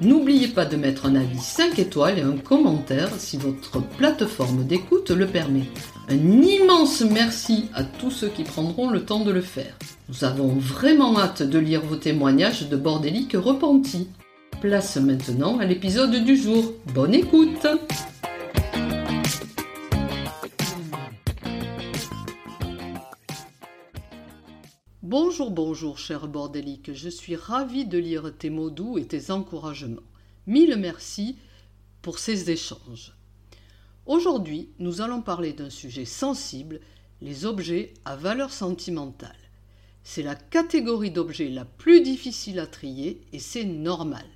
n'oubliez pas de mettre un avis 5 étoiles et un commentaire si votre plateforme d'écoute le permet. Un immense merci à tous ceux qui prendront le temps de le faire. Nous avons vraiment hâte de lire vos témoignages de bordéliques repentis. Place maintenant à l'épisode du jour. Bonne écoute Bonjour, bonjour, cher bordélique. Je suis ravie de lire tes mots doux et tes encouragements. Mille merci pour ces échanges. Aujourd'hui, nous allons parler d'un sujet sensible, les objets à valeur sentimentale. C'est la catégorie d'objets la plus difficile à trier et c'est normal.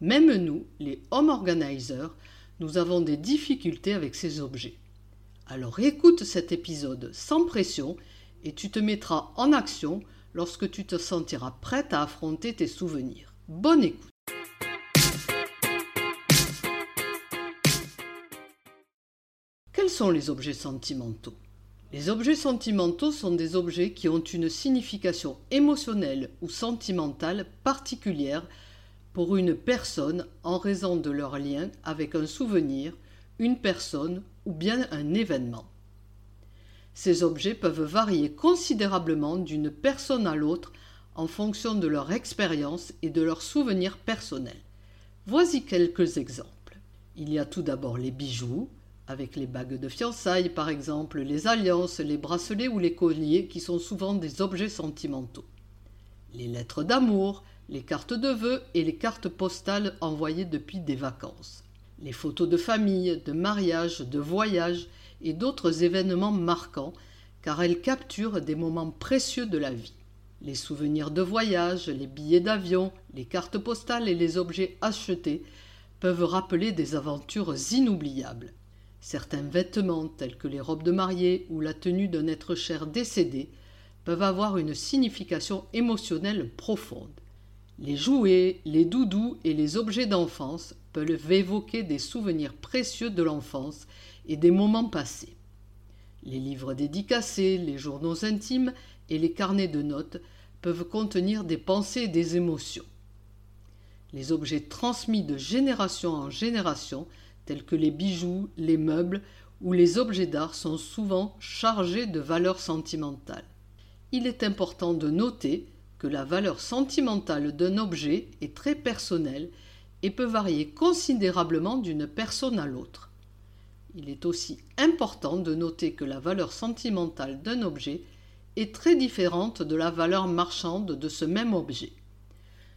Même nous, les home organizers, nous avons des difficultés avec ces objets. Alors écoute cet épisode sans pression et tu te mettras en action lorsque tu te sentiras prête à affronter tes souvenirs. Bonne écoute. Quels sont les objets sentimentaux? Les objets sentimentaux sont des objets qui ont une signification émotionnelle ou sentimentale particulière pour une personne en raison de leur lien avec un souvenir, une personne ou bien un événement. Ces objets peuvent varier considérablement d'une personne à l'autre en fonction de leur expérience et de leurs souvenirs personnels. Voici quelques exemples. Il y a tout d'abord les bijoux, avec les bagues de fiançailles par exemple, les alliances, les bracelets ou les colliers qui sont souvent des objets sentimentaux. Les lettres d'amour, les cartes de vœux et les cartes postales envoyées depuis des vacances, les photos de famille, de mariage, de voyage et d'autres événements marquants, car elles capturent des moments précieux de la vie. Les souvenirs de voyage, les billets d'avion, les cartes postales et les objets achetés peuvent rappeler des aventures inoubliables. Certains vêtements, tels que les robes de mariée ou la tenue d'un être cher décédé, peuvent avoir une signification émotionnelle profonde. Les jouets, les doudous et les objets d'enfance peuvent évoquer des souvenirs précieux de l'enfance et des moments passés. Les livres dédicacés, les journaux intimes et les carnets de notes peuvent contenir des pensées et des émotions. Les objets transmis de génération en génération, tels que les bijoux, les meubles ou les objets d'art, sont souvent chargés de valeurs sentimentales. Il est important de noter la valeur sentimentale d'un objet est très personnelle et peut varier considérablement d'une personne à l'autre. Il est aussi important de noter que la valeur sentimentale d'un objet est très différente de la valeur marchande de ce même objet.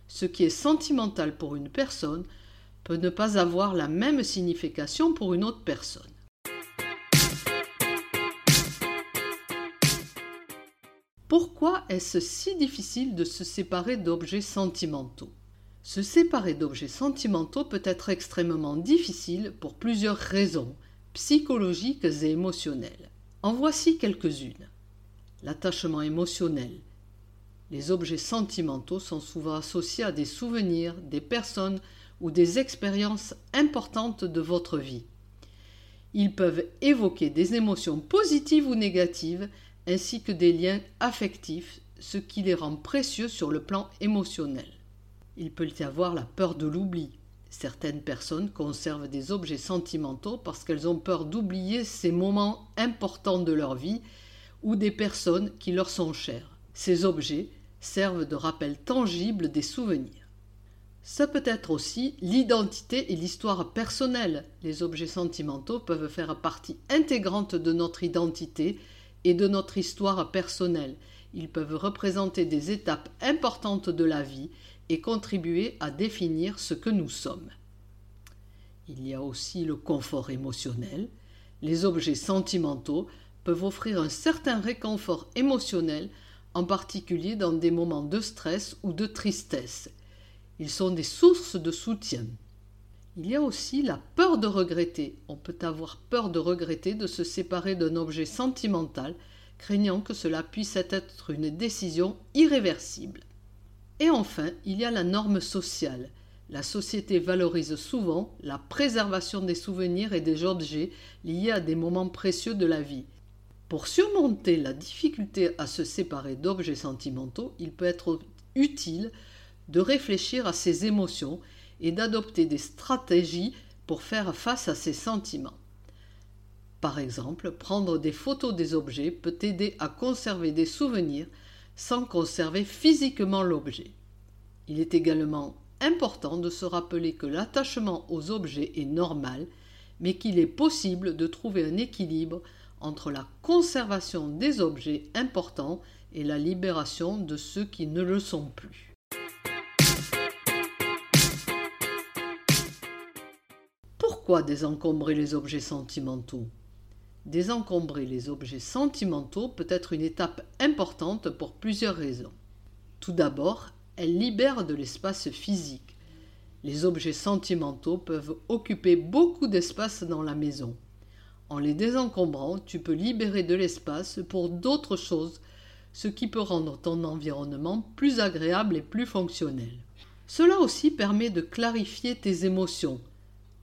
Ce qui est sentimental pour une personne peut ne pas avoir la même signification pour une autre personne. Pourquoi est-ce si difficile de se séparer d'objets sentimentaux? Se séparer d'objets sentimentaux peut être extrêmement difficile pour plusieurs raisons psychologiques et émotionnelles. En voici quelques-unes. L'attachement émotionnel. Les objets sentimentaux sont souvent associés à des souvenirs, des personnes ou des expériences importantes de votre vie. Ils peuvent évoquer des émotions positives ou négatives ainsi que des liens affectifs, ce qui les rend précieux sur le plan émotionnel. Il peut y avoir la peur de l'oubli. Certaines personnes conservent des objets sentimentaux parce qu'elles ont peur d'oublier ces moments importants de leur vie ou des personnes qui leur sont chères. Ces objets servent de rappel tangible des souvenirs. Ça peut être aussi l'identité et l'histoire personnelle. Les objets sentimentaux peuvent faire partie intégrante de notre identité et de notre histoire personnelle. Ils peuvent représenter des étapes importantes de la vie et contribuer à définir ce que nous sommes. Il y a aussi le confort émotionnel. Les objets sentimentaux peuvent offrir un certain réconfort émotionnel, en particulier dans des moments de stress ou de tristesse. Ils sont des sources de soutien. Il y a aussi la peur de regretter. On peut avoir peur de regretter de se séparer d'un objet sentimental, craignant que cela puisse être une décision irréversible. Et enfin, il y a la norme sociale. La société valorise souvent la préservation des souvenirs et des objets liés à des moments précieux de la vie. Pour surmonter la difficulté à se séparer d'objets sentimentaux, il peut être utile de réfléchir à ses émotions et d'adopter des stratégies pour faire face à ces sentiments. Par exemple, prendre des photos des objets peut aider à conserver des souvenirs sans conserver physiquement l'objet. Il est également important de se rappeler que l'attachement aux objets est normal, mais qu'il est possible de trouver un équilibre entre la conservation des objets importants et la libération de ceux qui ne le sont plus. Désencombrer les objets sentimentaux? Désencombrer les objets sentimentaux peut être une étape importante pour plusieurs raisons. Tout d'abord, elle libère de l'espace physique. Les objets sentimentaux peuvent occuper beaucoup d'espace dans la maison. En les désencombrant, tu peux libérer de l'espace pour d'autres choses, ce qui peut rendre ton environnement plus agréable et plus fonctionnel. Cela aussi permet de clarifier tes émotions.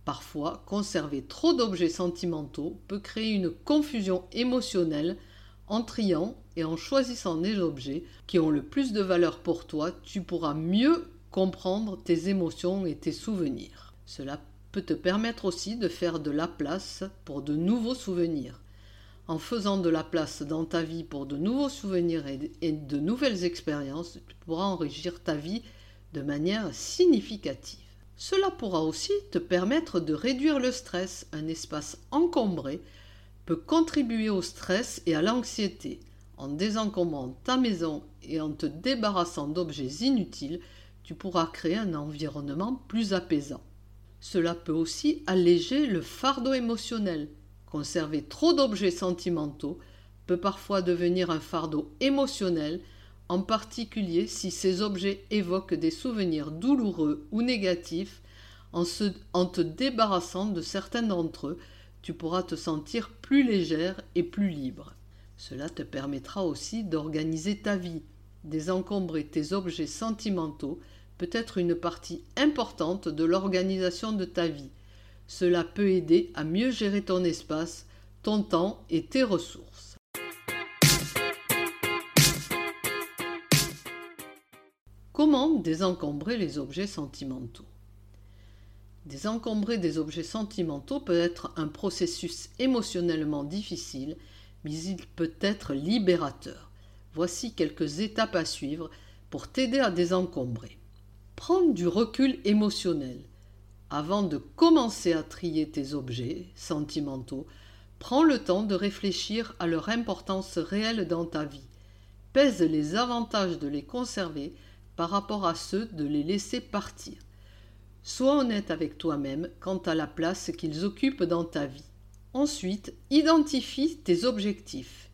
Parfois, conserver trop d'objets sentimentaux peut créer une confusion émotionnelle en triant et en choisissant des objets qui ont le plus de valeur pour toi, tu pourras mieux comprendre tes émotions et tes souvenirs. Cela peut te permettre aussi de faire de la place pour de nouveaux souvenirs. En faisant de la place dans ta vie pour de nouveaux souvenirs et de nouvelles expériences, tu pourras enrichir ta vie de manière significative. Cela pourra aussi te permettre de réduire le stress. Un espace encombré peut contribuer au stress et à l'anxiété. En désencombrant ta maison et en te débarrassant d'objets inutiles, tu pourras créer un environnement plus apaisant. Cela peut aussi alléger le fardeau émotionnel. Conserver trop d'objets sentimentaux peut parfois devenir un fardeau émotionnel, en particulier si ces objets évoquent des souvenirs douloureux ou négatifs. En, te débarrassant de certains d'entre eux, tu pourras te sentir plus légère et plus libre. Cela te permettra aussi d'organiser ta vie, désencombrer tes objets sentimentaux peut être une partie importante de l'organisation de ta vie. Cela peut aider à mieux gérer ton espace, ton temps et tes ressources. Comment désencombrer les objets sentimentaux Désencombrer des objets sentimentaux peut être un processus émotionnellement difficile mais il peut être libérateur. Voici quelques étapes à suivre pour t'aider à désencombrer. Prendre du recul émotionnel. Avant de commencer à trier tes objets sentimentaux, prends le temps de réfléchir à leur importance réelle dans ta vie. Pèse les avantages de les conserver par rapport à ceux de les laisser partir. Sois honnête avec toi-même quant à la place qu'ils occupent dans ta vie. Ensuite, identifie tes objectifs.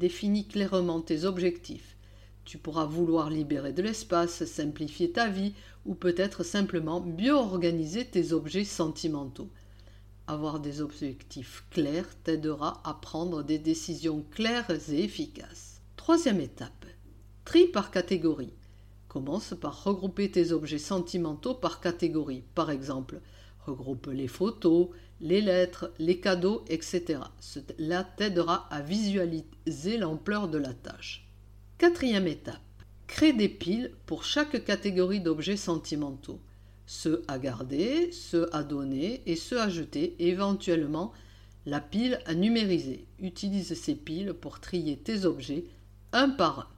Définis clairement tes objectifs. Tu pourras vouloir libérer de l'espace, simplifier ta vie ou peut-être simplement mieux organiser tes objets sentimentaux. Avoir des objectifs clairs t'aidera à prendre des décisions claires et efficaces. Troisième étape. Tri par catégorie. Commence par regrouper tes objets sentimentaux par catégorie. Par exemple, regroupe les photos, les lettres, les cadeaux, etc. Cela t'aidera à visualiser l'ampleur de la tâche. Quatrième étape. Crée des piles pour chaque catégorie d'objets sentimentaux. Ceux à garder, ceux à donner et ceux à jeter, et éventuellement la pile à numériser. Utilise ces piles pour trier tes objets un par un.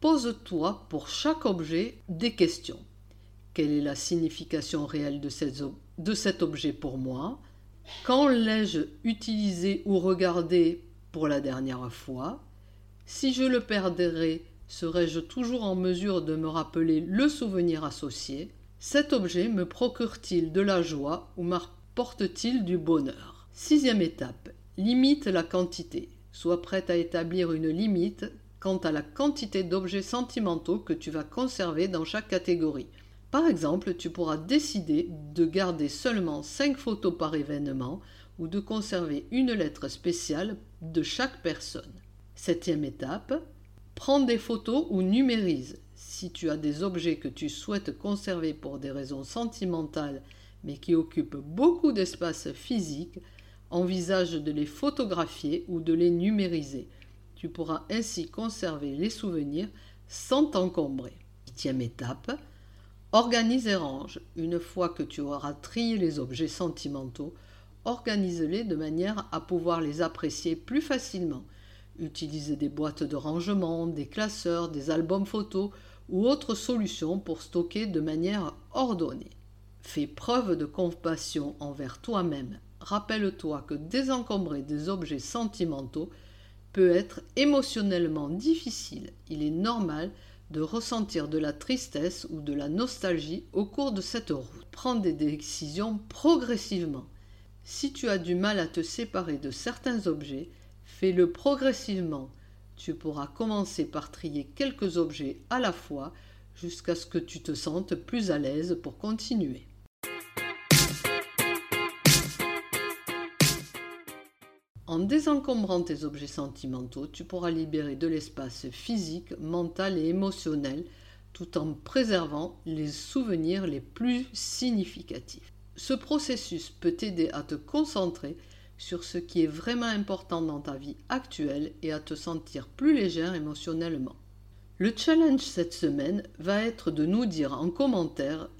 Pose-toi pour chaque objet des questions. Quelle est la signification réelle de, cet objet pour moi? Quand l'ai-je utilisé ou regardé pour la dernière fois? Si je le perdrais, serais-je toujours en mesure de me rappeler le souvenir associé? Cet objet me procure-t-il de la joie ou m'apporte-t-il du bonheur? Sixième étape, limite la quantité. Sois prête à établir une limite quant à la quantité d'objets sentimentaux que tu vas conserver dans chaque catégorie. Par exemple, tu pourras décider de garder seulement 5 photos par événement ou de conserver une lettre spéciale de chaque personne. Septième étape, prends des photos ou numérise. Si tu as des objets que tu souhaites conserver pour des raisons sentimentales mais qui occupent beaucoup d'espace physique, envisage de les photographier ou de les numériser. Tu pourras ainsi conserver les souvenirs sans t'encombrer. Huitième étape, organise et range. Une fois que tu auras trié les objets sentimentaux, organise-les de manière à pouvoir les apprécier plus facilement. Utilise des boîtes de rangement, des classeurs, des albums photos ou autres solutions pour stocker de manière ordonnée. Fais preuve de compassion envers toi-même. Rappelle-toi que désencombrer des objets sentimentaux peut être émotionnellement difficile. Il est normal de ressentir de la tristesse ou de la nostalgie au cours de cette route. Prends des décisions progressivement. Si tu as du mal à te séparer de certains objets, fais-le progressivement. Tu pourras commencer par trier quelques objets à la fois jusqu'à ce que tu te sentes plus à l'aise pour continuer. En désencombrant tes objets sentimentaux, tu pourras libérer de l'espace physique, mental et émotionnel tout en préservant les souvenirs les plus significatifs. Ce processus peut t'aider à te concentrer sur ce qui est vraiment important dans ta vie actuelle et à te sentir plus légère émotionnellement. Le challenge cette semaine va être de nous dire en commentaire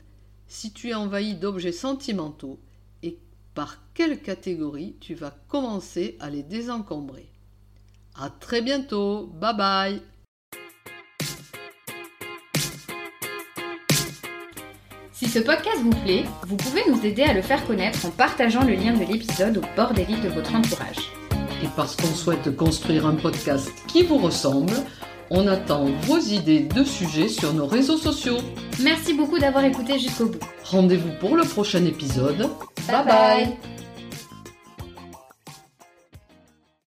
si tu es envahi d'objets sentimentaux par quelle catégorie tu vas commencer à les désencombrer. À très bientôt, bye bye Si ce podcast vous plaît, vous pouvez nous aider à le faire connaître en partageant le lien de l'épisode au bord des livres de votre entourage. Et parce qu'on souhaite construire un podcast qui vous ressemble, on attend vos idées de sujets sur nos réseaux sociaux. Merci beaucoup d'avoir écouté jusqu'au bout. Rendez-vous pour le prochain épisode. Bye. bye.